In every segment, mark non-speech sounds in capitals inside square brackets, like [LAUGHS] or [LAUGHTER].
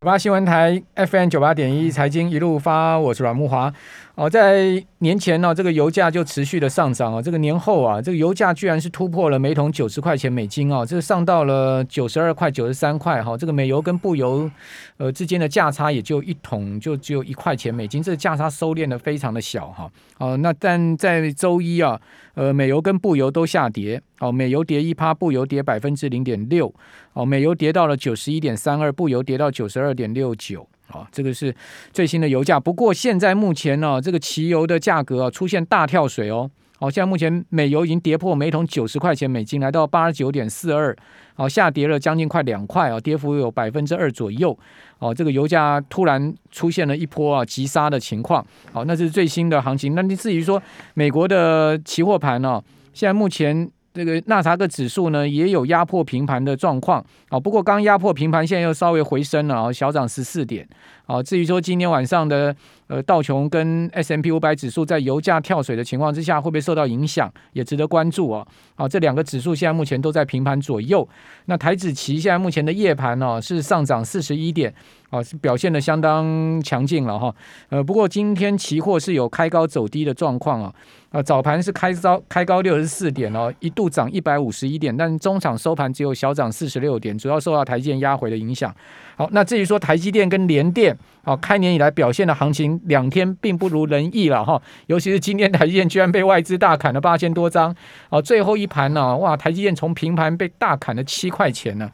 八新闻台 FM 九八点一财经一路发，我是阮木华。哦，在年前呢，这个油价就持续的上涨啊。这个年后啊，这个油价居然是突破了每桶九十块钱美金啊，这上到了九十二块、九十三块哈。这个美油跟布油呃之间的价差也就一桶就只有一块钱美金，这个价差收敛的非常的小哈。哦，那但在周一啊，呃，美油跟布油都下跌。哦，美油跌一趴，布油跌百分之零点六。哦，美油跌到了九十一点三二，布油跌到九十二点六九。啊，这个是最新的油价。不过现在目前呢，这个汽油的价格啊出现大跳水哦。好，现在目前美油已经跌破每桶九十块钱美金，来到八十九点四二，好，下跌了将近快两块啊，跌幅有百分之二左右。哦，这个油价突然出现了一波啊急杀的情况。好，那是最新的行情。那你至于说美国的期货盘呢，现在目前。这个纳查克指数呢也有压迫平盘的状况啊，不过刚压迫平盘，现在又稍微回升了啊，小涨十四点啊。至于说今天晚上的呃道琼跟 S M P 五百指数在油价跳水的情况之下，会不会受到影响，也值得关注啊。啊，这两个指数现在目前都在平盘左右。那台指期现在目前的夜盘呢是上涨四十一点啊，是表现得相当强劲了哈。呃，不过今天期货是有开高走低的状况啊。啊，早盘是开高开高六十四点哦，一度涨一百五十一点，但中场收盘只有小涨四十六点，主要受到台积压回的影响。好，那至于说台积电跟联电，好，开年以来表现的行情两天并不如人意了哈，尤其是今天台积电居然被外资大砍了八千多张，啊，最后一盘呢，哇，台积电从平盘被大砍了七块钱呢，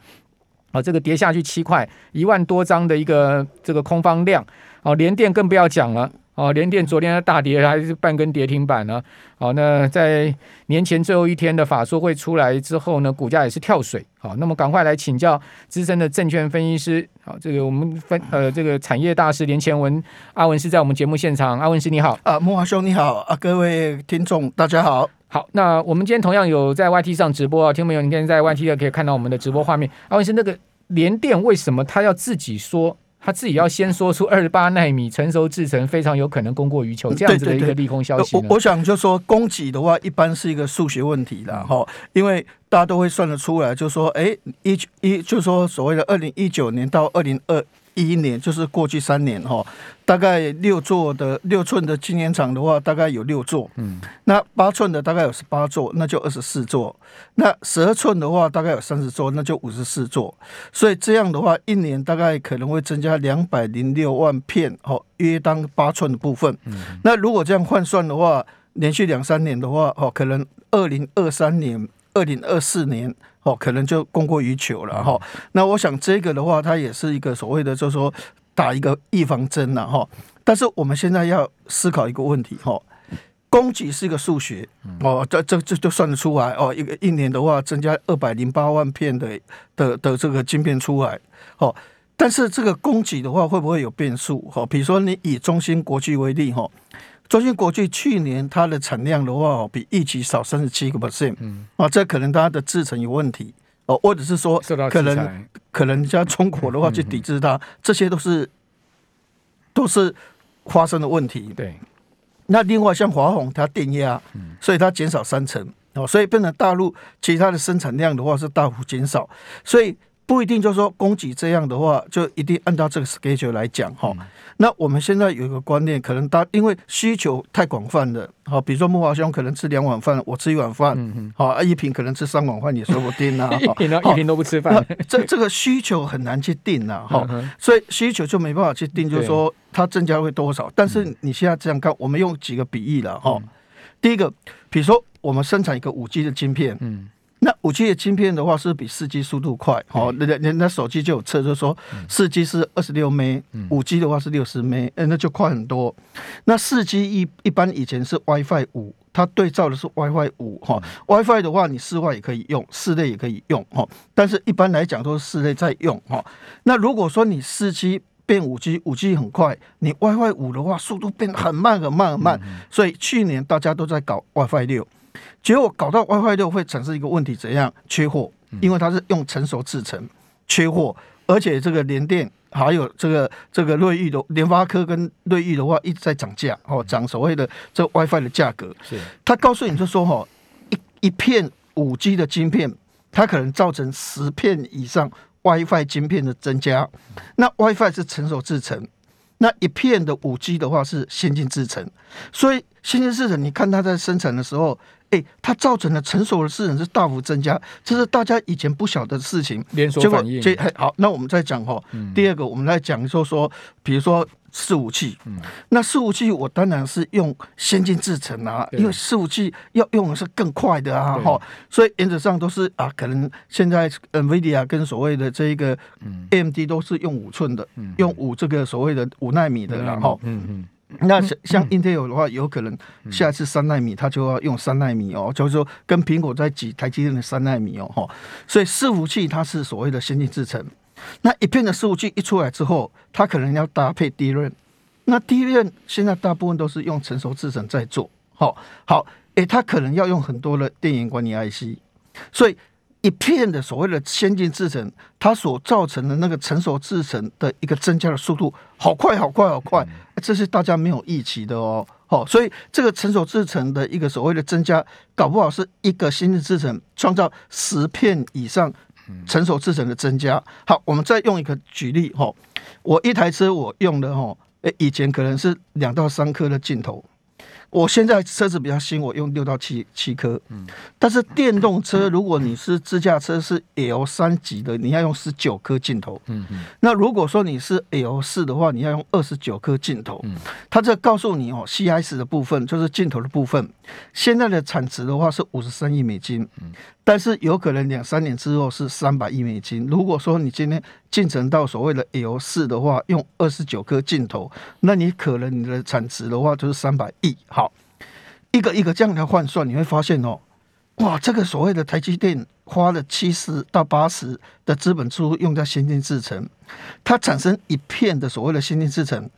啊，这个跌下去七块，一万多张的一个这个空方量，啊，联电更不要讲了。哦，联电昨天的大跌还是半根跌停板呢。好，那在年前最后一天的法说会出来之后呢，股价也是跳水。好，那么赶快来请教资深的证券分析师。好，这个我们分呃这个产业大师连前文阿文是在我们节目现场。阿文师你好。啊，木华兄你好。啊，各位听众大家好。好，那我们今天同样有在 YT 上直播啊，听众朋友，你今天在 YT 的可以看到我们的直播画面。阿文师，那个联电为什么他要自己说？他自己要先说出二十八纳米成熟制程非常有可能供过于求这样子的一个利空消息。对对对，我我想就说供给的话，一般是一个数学问题的哈，因为大家都会算得出来，就说哎一一就说所谓的二零一九年到二零二。一一年就是过去三年哈，大概六座的六寸的晶圆厂的话，大概有六座，嗯，那八寸的大概有十八座，那就二十四座，那十二寸的话大概有三十座，那就五十四座，所以这样的话，一年大概可能会增加两百零六万片哦，约当八寸的部分，嗯，那如果这样换算的话，连续两三年的话，哦，可能二零二三年、二零二四年。哦，可能就供过于求了哈、哦。那我想这个的话，它也是一个所谓的，就是说打一个预防针了哈。但是我们现在要思考一个问题哈，供给是一个数学哦，这这这就算得出来哦。一个一年的话，增加二百零八万片的的的这个晶片出来哦。但是这个供给的话，会不会有变数哈？比如说你以中芯国际为例哈。中芯国际去年它的产量的话，比预期少三十七个 percent，嗯，啊，这可能它的制程有问题，哦，或者是说可能可能像中国的话去抵制它，这些都是都是发生的问题。对，那另外像华虹它电压，所以它减少三成，哦，所以变成大陆其他的生产量的话是大幅减少，所以。不一定就是说供给这样的话，就一定按照这个 schedule 来讲哈。嗯、那我们现在有一个观念，可能大因为需求太广泛了，好，比如说木华兄可能吃两碗饭，我吃一碗饭，好、嗯，一平可能吃三碗饭也说不定啊。[LAUGHS] 一平一平都不吃饭，这这个需求很难去定啊。哈，所以需求就没办法去定，就是说它增加会多少。但是你现在这样看，我们用几个比喻了哈。第一个，比如说我们生产一个五 G 的晶片，嗯。那五 G 的晶片的话，是比四 G 速度快，哦，那那那手机就有测，就说四 G 是二十六 M，五 G 的话是六十 M，哎，那就快很多。那四 G 一一般以前是 WiFi 五，它对照的是 WiFi 五，哈，WiFi 的话你室外也可以用，室内也可以用，哈，但是一般来讲都是室内在用，哈。那如果说你四 G 变五 G，五 G 很快，你 WiFi 五的话速度变很慢很慢很慢，所以去年大家都在搞 WiFi 六。结果搞到 WiFi 六会产生一个问题，怎样缺货？因为它是用成熟制成，缺货，而且这个联电还有这个这个瑞昱的联发科跟瑞昱的话一直在涨价哦，涨所谓的这 WiFi 的价格。是，他告诉你就说哈，一一片五 G 的晶片，它可能造成十片以上 WiFi 晶片的增加，那 WiFi 是成熟制成，那一片的五 G 的话是先进制程，所以先进制程，你看它在生产的时候，哎，它造成了成熟的市场是大幅增加，这是大家以前不晓得的事情。连锁反应。结果，好，那我们再讲哈，第二个我们来讲说说，比如说。伺服器，嗯，那伺服器我当然是用先进制程啊，因为伺服器要用的是更快的啊，哈，所以原则上都是啊，可能现在 NVIDIA 跟所谓的这一个 AMD 都是用五寸的，用五这个所谓的五纳米的，然后，嗯嗯，那像像 Intel 的话，有可能下一次三纳米它就要用三纳米哦，就是说跟苹果在挤台积电的三纳米哦，哈，所以伺服器它是所谓的先进制程。那一片的伺服器一出来之后，它可能要搭配 DRAM，那 DRAM 现在大部分都是用成熟制程在做，好，好，诶，它可能要用很多的电源管理 IC，所以一片的所谓的先进制程，它所造成的那个成熟制程的一个增加的速度，好快，好快，好快，这是大家没有预期的哦，好，所以这个成熟制程的一个所谓的增加，搞不好是一个先进制程创造十片以上。成熟制程的增加，好，我们再用一个举例哈，我一台车我用的哈，诶，以前可能是两到三颗的镜头。我现在车子比较新，我用六到七七颗。嗯，但是电动车，如果你是自驾车是 L 三级的，你要用十九颗镜头。嗯嗯。那如果说你是 L 四的话，你要用二十九颗镜头。嗯。它这告诉你哦，CIS 的部分就是镜头的部分，现在的产值的话是五十三亿美金。嗯。但是有可能两三年之后是三百亿美金。如果说你今天进程到所谓的 L 四的话，用二十九颗镜头，那你可能你的产值的话就是三百亿。好，一个一个这样来换算，你会发现哦，哇，这个所谓的台积电花了七十到八十的资本出用在先进制程，它产生一片的所谓的先进制程，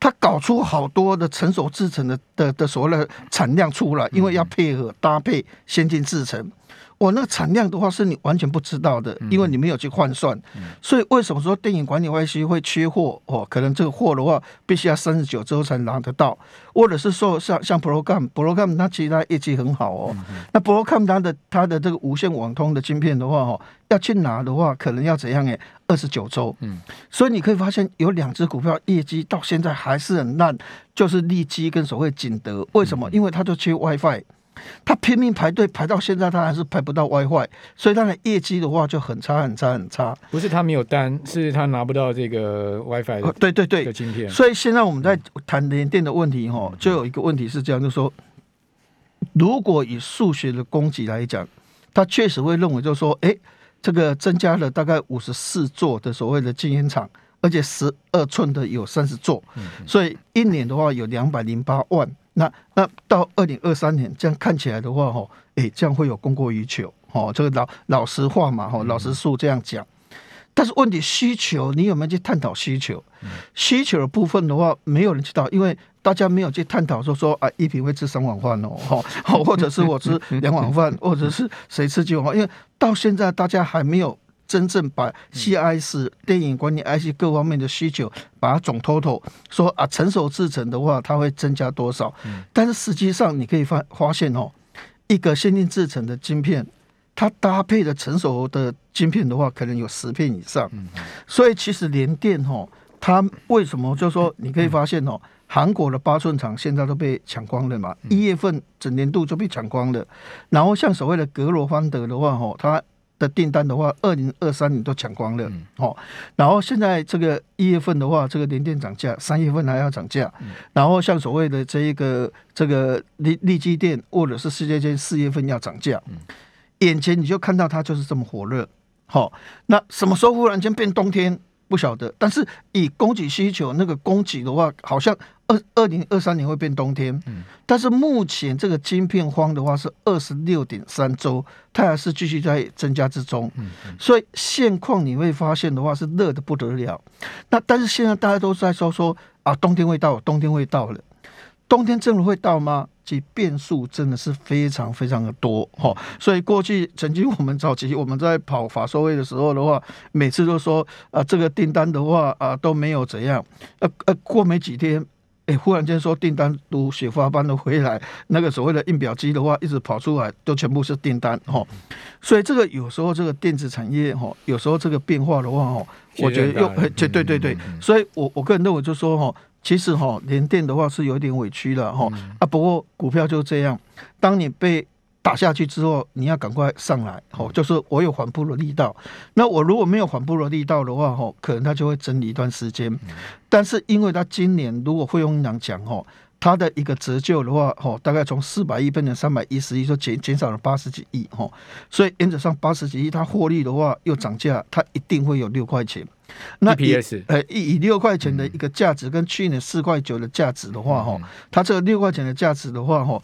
它搞出好多的成熟制程的的的所谓的产量出来，因为要配合搭配先进制程。我那个产量的话是你完全不知道的，因为你没有去换算，所以为什么说电影管理 IC 会缺货？哦，可能这个货的话必须要三十九周才拿得到，或者是说像像 Broadcom，Broadcom 它其实它业绩很好哦。那 Broadcom 它的它的这个无线网通的晶片的话，哦，要去拿的话，可能要怎样？诶，二十九周。嗯，所以你可以发现有两只股票业绩到现在还是很烂，就是利基跟所谓景德。为什么？因为它就缺 WiFi。他拼命排队排到现在，他还是排不到 WiFi，所以他的业绩的话就很差很差很差。不是他没有单，是他拿不到这个 WiFi 的。对对对，的晶片。所以现在我们在谈联电的问题，哈，就有一个问题是这样，就是说，如果以数学的供给来讲，他确实会认为，就是说，哎，这个增加了大概五十四座的所谓的晶圆厂，而且十二寸的有三十座，所以一年的话有两百零八万。那那到二零二三年，这样看起来的话，吼，诶，这样会有供过于求，吼，这个老老实话嘛，吼，老实数这样讲。但是问题需求，你有没有去探讨需求？需求的部分的话，没有人知道，因为大家没有去探讨说说啊，一品会吃三碗饭哦，吼，或者是我吃两碗饭，或者是谁吃几碗饭，因为到现在大家还没有。真正把 CIS 电影管理 IC 各方面的需求，把它总 total 说啊，成熟制成的话，它会增加多少？但是实际上你可以发发现哦，一个先进制成的晶片，它搭配的成熟的晶片的话，可能有十片以上。所以其实联电哦，它为什么就说你可以发现哦，韩国的八寸厂现在都被抢光了嘛？一月份整年度就被抢光了。然后像所谓的格罗方德的话，哦，它的订单的话，二零二三年都抢光了，哦，然后现在这个一月份的话，这个联电涨价，三月份还要涨价，然后像所谓的这一个这个力力积电或者是世界间四月份要涨价，眼前你就看到它就是这么火热，好，那什么时候忽然间变冬天？不晓得，但是以供给需求那个供给的话，好像二二零二三年会变冬天。嗯，但是目前这个晶片荒的话是二十六点三周，它还是继续在增加之中。嗯，所以现况你会发现的话是热的不得了。那但是现在大家都在说说啊，冬天会到，冬天会到了，冬天真的会到吗？其变数真的是非常非常的多哈，所以过去曾经我们早期我们在跑法收会的时候的话，每次都说啊这个订单的话啊都没有怎样，呃呃过没几天，哎，忽然间说订单如雪花般的回来，那个所谓的印表机的话，一直跑出来，都全部是订单哈。所以这个有时候这个电子产业哈，有时候这个变化的话哈，我觉得又哎，对对对对，所以我我个人认为就说哈，其实哈联电的话是有点委屈了哈啊，不过股票就这样，当你被打下去之后，你要赶快上来，吼，就是我有缓步的力道。那我如果没有缓步的力道的话，吼，可能它就会整理一段时间。但是因为它今年如果汇丰银行讲，吼，它的一个折旧的话，吼，大概从四百亿变成三百一十亿，就减减少了八十几亿，吼。所以原则上八十几亿，它获利的话又涨价，它一定会有六块钱。那以呃以以六块钱的一个价值跟去年四块九的价值的话，吼，它这个六块钱的价值的话，吼。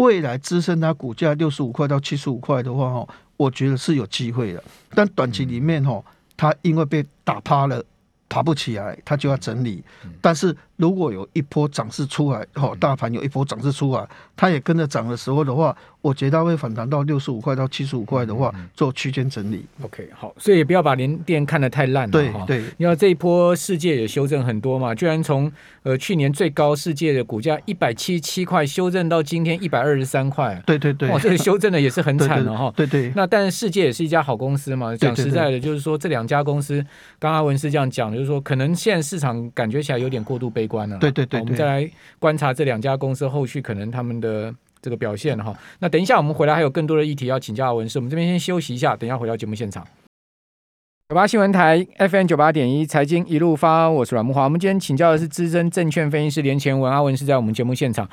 未来支撑它股价六十五块到七十五块的话，哈，我觉得是有机会的。但短期里面，哈，它因为被打趴了，爬不起来，它就要整理。但是如果有一波涨势出来，哦，大盘有一波涨势出来，它也跟着涨的时候的话。我觉得它会反弹到六十五块到七十五块的话，做区间整理。OK，好，所以也不要把联电看得太烂了。对对，因为这一波世界也修正很多嘛，居然从呃去年最高世界的股价一百七十七块修正到今天一百二十三块。对对对，哇，这个修正的也是很惨了 [LAUGHS] 哈。对对。那但是世界也是一家好公司嘛，讲实在的，就是说这两家公司，刚刚阿文是这样讲，就是说可能现在市场感觉起来有点过度悲观了。对对对。我们再来观察这两家公司后续可能他们的。这个表现哈，那等一下我们回来还有更多的议题要请教阿文师，我们这边先休息一下，等一下回到节目现场。九八新闻台 FM 九八点一财经一路发，我是阮木华。我们今天请教的是资深证券分析师连前文阿文是，在我们节目现场。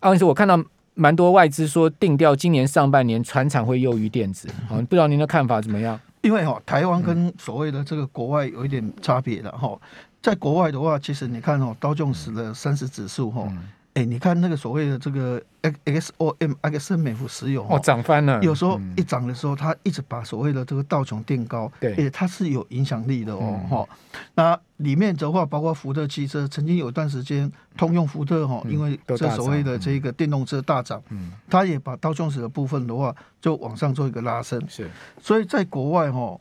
阿文师，我看到蛮多外资说定调今年上半年船产会优于电子，好，不知道您的看法怎么样？因为哈，台湾跟所谓的这个国外有一点差别的哈，在国外的话，其实你看哦，道琼斯的三十指数哈。哎，你看那个所谓的这个 X O M X 美孚石油哦，涨翻了。有时候一涨的时候，它一直把所谓的这个道琼垫高，对，哎，它是有影响力的哦，哈。那里面的话，包括福特汽车，曾经有一段时间，通用福特哈，因为这所谓的这个电动车大涨，嗯，它也把道琼斯的部分的话，就往上做一个拉升。是，所以在国外哈，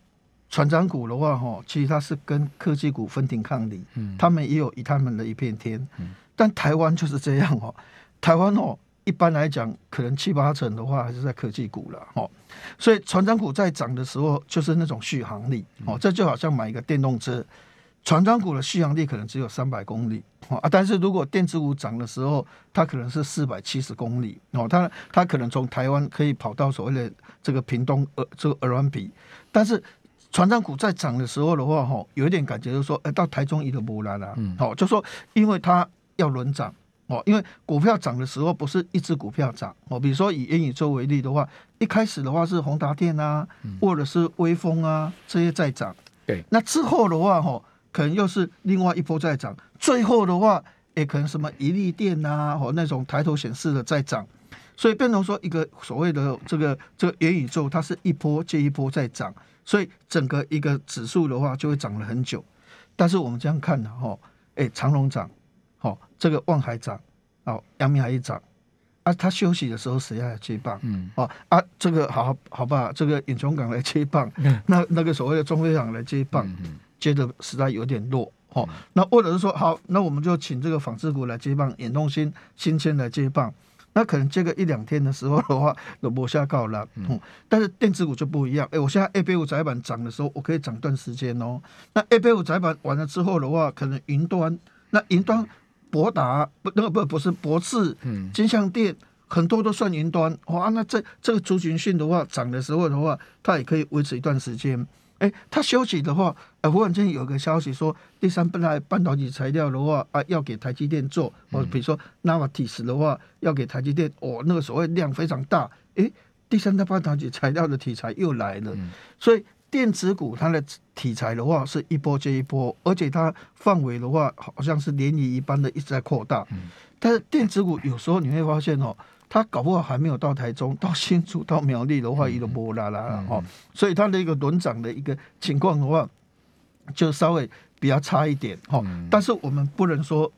船长股的话哈，其实它是跟科技股分庭抗礼，嗯，他们也有以他们的一片天，嗯。但台湾就是这样哦，台湾哦，一般来讲，可能七八成的话还是在科技股了哦，所以船长股在涨的时候，就是那种续航力哦，这就好像买一个电动车，船长股的续航力可能只有三百公里哦。啊，但是如果电子股涨的时候，它可能是四百七十公里哦，它它可能从台湾可以跑到所谓的这个屏东呃这个鹅銮比，但是船长股在涨的时候的话哈，有一点感觉就是说，哎，到台中一个波澜了，嗯，好，就说因为它。要轮涨哦，因为股票涨的时候不是一只股票涨哦。比如说以元宇宙为例的话，一开始的话是宏达电啊，或者是微风啊这些在涨。对，那之后的话哈，可能又是另外一波在涨。最后的话，也可能什么一利电啊，或那种抬头显示的在涨。所以变成说一个所谓的这个这个元宇宙，它是一波接一波在涨，所以整个一个指数的话就会涨了很久。但是我们这样看的哈，哎，长龙涨。哦，这个望海涨，哦，阳明海一涨，啊，他休息的时候谁来接棒？嗯，哦，啊，这个好好吧，这个远雄港来接棒，嗯、那那个所谓的中飞港来接棒，接的实在有点弱，哦，嗯、那或者是说好，那我们就请这个纺织股来接棒，远东新新签来接棒，那可能接个一两天的时候的话，[LAUGHS] 就没下告了，嗯，嗯，但是电子股就不一样，哎，我现在 A 八五载板涨的时候，我可以涨段时间哦，那 A 八五载板完了之后的话，可能云端，那云端。博达不，那个不不是博智，金像电很多都算云端哇。那这这个族群性的话，涨的时候的话，它也可以维持一段时间。哎，它休息的话，呃，忽然间有个消息说，第三代半导体材料的话啊，要给台积电做，或者比如说 Navatius 的话，要给台积电哦，那个所谓量非常大。哎，第三代半导体材料的题材又来了，所以。电子股它的题材的话是一波接一波，而且它范围的话好像是涟漪一般的一直在扩大。但是电子股有时候你会发现哦，它搞不好还没有到台中、到新竹、到苗栗的话，一个波啦啦哦，所以它的一个轮涨的一个情况的话，就稍微比较差一点哈。但是我们不能说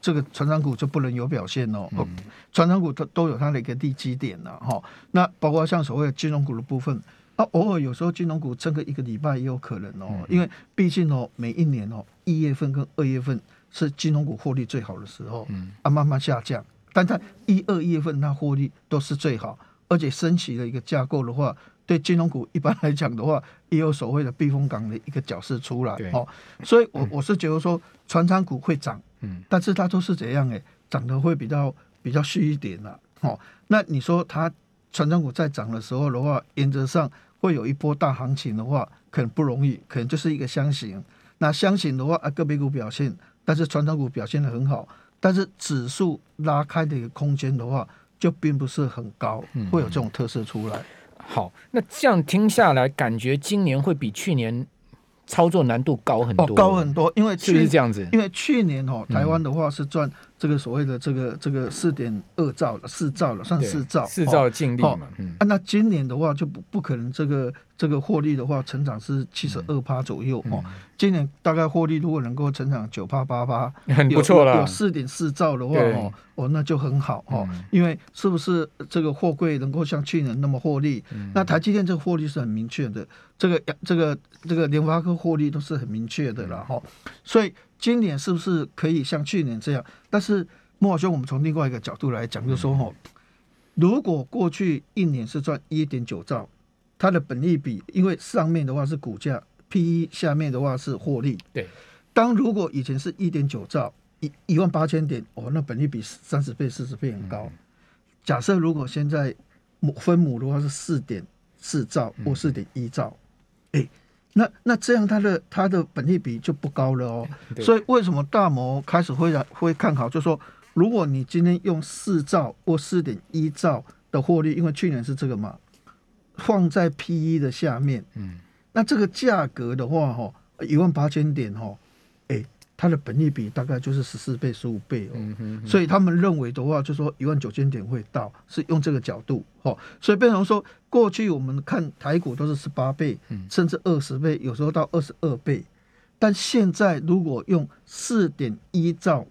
这个船长股就不能有表现哦，嗯、船长股都都有它的一个地基点了哈。那包括像所谓的金融股的部分。啊，偶尔有时候金融股撑个一个礼拜也有可能哦，嗯、因为毕竟哦，每一年哦，一月份跟二月份是金融股获利最好的时候，嗯，啊，慢慢下降，但在一二月份它获利都是最好，而且升息的一个架构的话，对金融股一般来讲的话，也有所谓的避风港的一个角色出来，哦，所以我我是觉得说，传产股会涨，嗯，但是它都是怎样哎，涨得会比较比较虚一点啦，哦，那你说它。船长股在涨的时候的话，原则上会有一波大行情的话，可能不容易，可能就是一个箱型。那箱型的话，啊，个别股表现，但是传统股表现的很好，但是指数拉开的一个空间的话，就并不是很高，会有这种特色出来。嗯、好，那这样听下来，感觉今年会比去年。操作难度高很多，哦，高很多，因为去是不是这样子？因为去年哦，台湾的话是赚这个所谓的这个这个四点二兆了，四兆了，算四兆，四兆的净利嘛。啊，那今年的话就不不可能这个。这个获利的话，成长是七十二趴左右哦。今年大概获利如果能够成长九趴八趴，[LAUGHS] 很不错了。有四点四兆的话哦，哦那就很好哦。因为是不是这个货柜能够像去年那么获利？那台积电这个获利是很明确的，这个这个这个联发科获利都是很明确的了哈。所以今年是不是可以像去年这样？但是慕驊兄，我们从另外一个角度来讲，就是说哈，如果过去一年是赚一点九兆。它的本利比，因为上面的话是股价 PE，下面的话是获利。对，当如果以前是一点九兆，一一万八千点，哦，那本利比三十倍、四十倍很高。嗯、假设如果现在母分母的话是四点四兆或四点一兆，哎、嗯，那那这样它的它的本益比就不高了哦。所以为什么大摩开始会会看好，就是说如果你今天用四兆或四点一兆的获利，因为去年是这个嘛。放在 PE 的下面，嗯，那这个价格的话，哈，一万八千点，哈，哎，它的本益比大概就是十四倍、十五倍哦，嗯哼，所以他们认为的话，就说一万九千点会到，是用这个角度，哦，所以变成说，过去我们看台股都是十八倍，甚至二十倍，有时候到二十二倍，但现在如果用四点一兆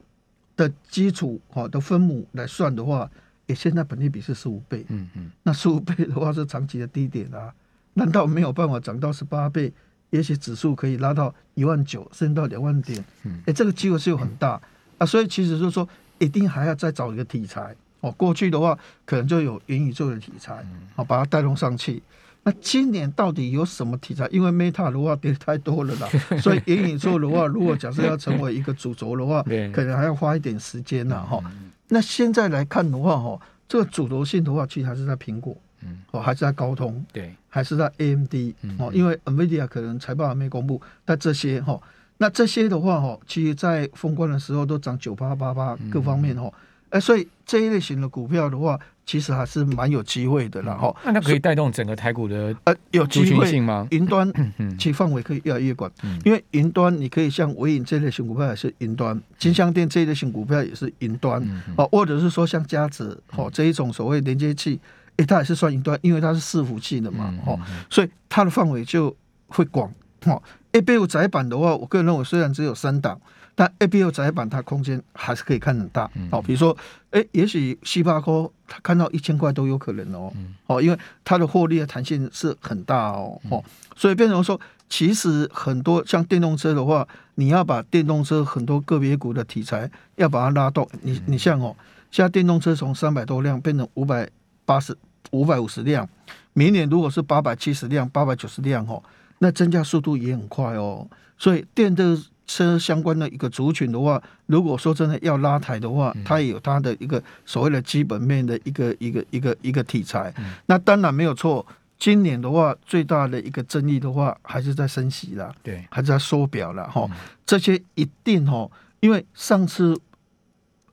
的基础，哈的分母来算的话。也现在本利比是十五倍，嗯嗯，那十五倍的话是长期的低点啊，难道没有办法涨到十八倍？也许指数可以拉到一万九，甚至到两万点，嗯，哎，这个机会是有很大啊，所以其实就是说，一定还要再找一个题材哦。过去的话，可能就有元宇宙的题材，好把它带动上去。那今年到底有什么题材？因为 Meta 的话跌太多了啦，[LAUGHS] 所以元宇宙的话，如果假设要成为一个主轴的话，[LAUGHS] 可能还要花一点时间呢，哈。那现在来看的话，哈，这个主轴性的话，其实还是在苹果，嗯，哦，还是在高通，对，还是在 AMD，哦，因为 NVIDIA 可能财报还没公布，但这些哈，那这些的话，哈，其实在封关的时候都涨九八八八，各方面哈，哎，所以这一类型的股票的话。其实还是蛮有机会的，然后那它可以带动整个台股的呃有机会性吗？云端其范围可以越来越广，因为云端你可以像微影这类型股票也是云端，金像电这一类型股票也是云端，哦，或者是说像嘉泽哦这一种所谓连接器，诶，它也是算云端，因为它是伺服器的嘛，哦，所以它的范围就会广。哦，ABF 载板的话，我个人认为虽然只有三档。但 A B O 载板它空间还是可以看很大，哦，比如说，哎，也许七八科它看到一千块都有可能哦，哦，因为它的获利的弹性是很大哦，哦，所以变成说，其实很多像电动车的话，你要把电动车很多个别股的题材要把它拉动，你你像哦，现在电动车从三百多辆变成五百八十五百五十辆，明年如果是八百七十辆、八百九十辆哦，那增加速度也很快哦，所以电动。车相关的一个族群的话，如果说真的要拉抬的话，它也有它的一个所谓的基本面的一个一个一个一个题材。那当然没有错。今年的话，最大的一个争议的话，还是在升息啦，对，还是在缩表了哈。这些一定哈，因为上次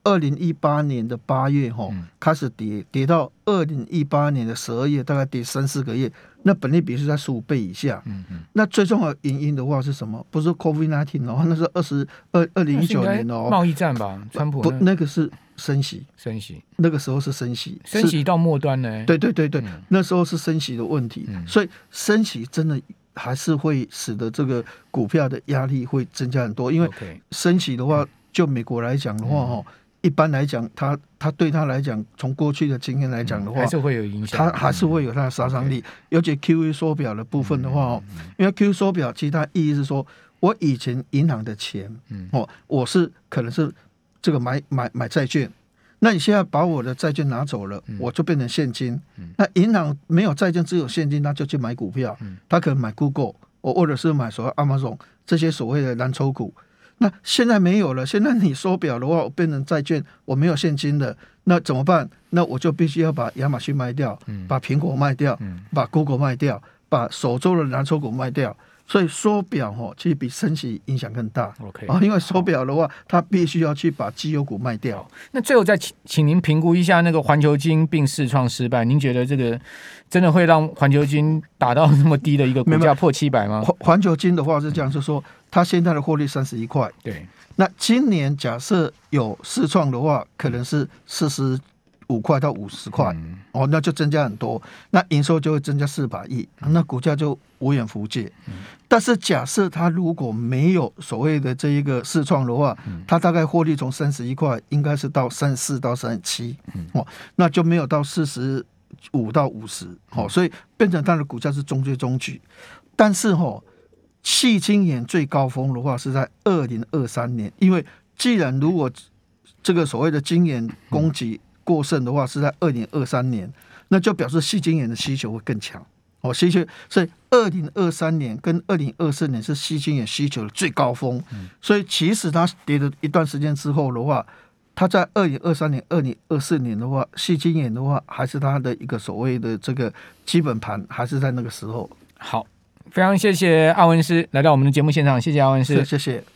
二零一八年的八月哈开始跌，跌到二零一八年的十二月，大概跌三四个月。那本利比是在十五倍以下，嗯嗯，那最重要的原因的话是什么？不是 COVID nineteen 哦，[LAUGHS] 那是二十二二零一九年哦，贸易战吧，川普不，那个是升息，升息，那个时候是升息，升息到末端呢？对对对对，那时候是升息的问题，所以升息真的还是会使得这个股票的压力会增加很多，因为升息的话，就美国来讲的话哈，一般来讲，他他对他来讲，从过去的经验来讲的话，还是会有影响。他还是会有它的杀伤力。尤其 QE 缩表的部分的话哦，因为 QE 缩表其实它意义是说，我以前银行的钱，哦，我是可能是这个买买买债券，那你现在把我的债券拿走了，我就变成现金。那银行没有债券，只有现金，那就去买股票，他可能买 Google，我或者是买所谓 Amazon 这些所谓的蓝筹股。那现在没有了，现在你收表的话，我变成债券，我没有现金了，那怎么办？那我就必须要把亚马逊卖掉，把苹果卖掉，把 Google 卖掉，把手中的蓝筹股卖掉。所以缩表哦，其实比升息影响更大。OK，因为缩表的话，它必须要去把绩优股卖掉。那最后再请请您评估一下那个环球金并试创失败，您觉得这个真的会让环球金打到那么低的一个股价破七百吗？环环球金的话是这样，就是说它现在的获利三十一块。对，那今年假设有试创的话，可能是四十。五块到五十块，哦，那就增加很多，那营收就会增加四百亿，那股价就无远弗届。但是假设它如果没有所谓的这一个试创的话，它大概获利从三十一块，应该是到三十四到三十七，哦，那就没有到四十五到五十，哦，所以变成它的股价是中规中矩。但是哦，矽晶圆最高峰的话是在二零二三年，因为既然如果这个所谓的晶圆供给过剩的话是在二零二三年，那就表示细晶圆的需求会更强哦，需求所以二零二三年跟二零二四年是细晶圆需求的最高峰，所以其实它跌了一段时间之后的话，它在二零二三年、二零二四年的话，细晶圆的话还是它的一个所谓的这个基本盘，还是在那个时候。好，非常谢谢阿文师来到我们的节目现场，谢谢阿文师，谢谢。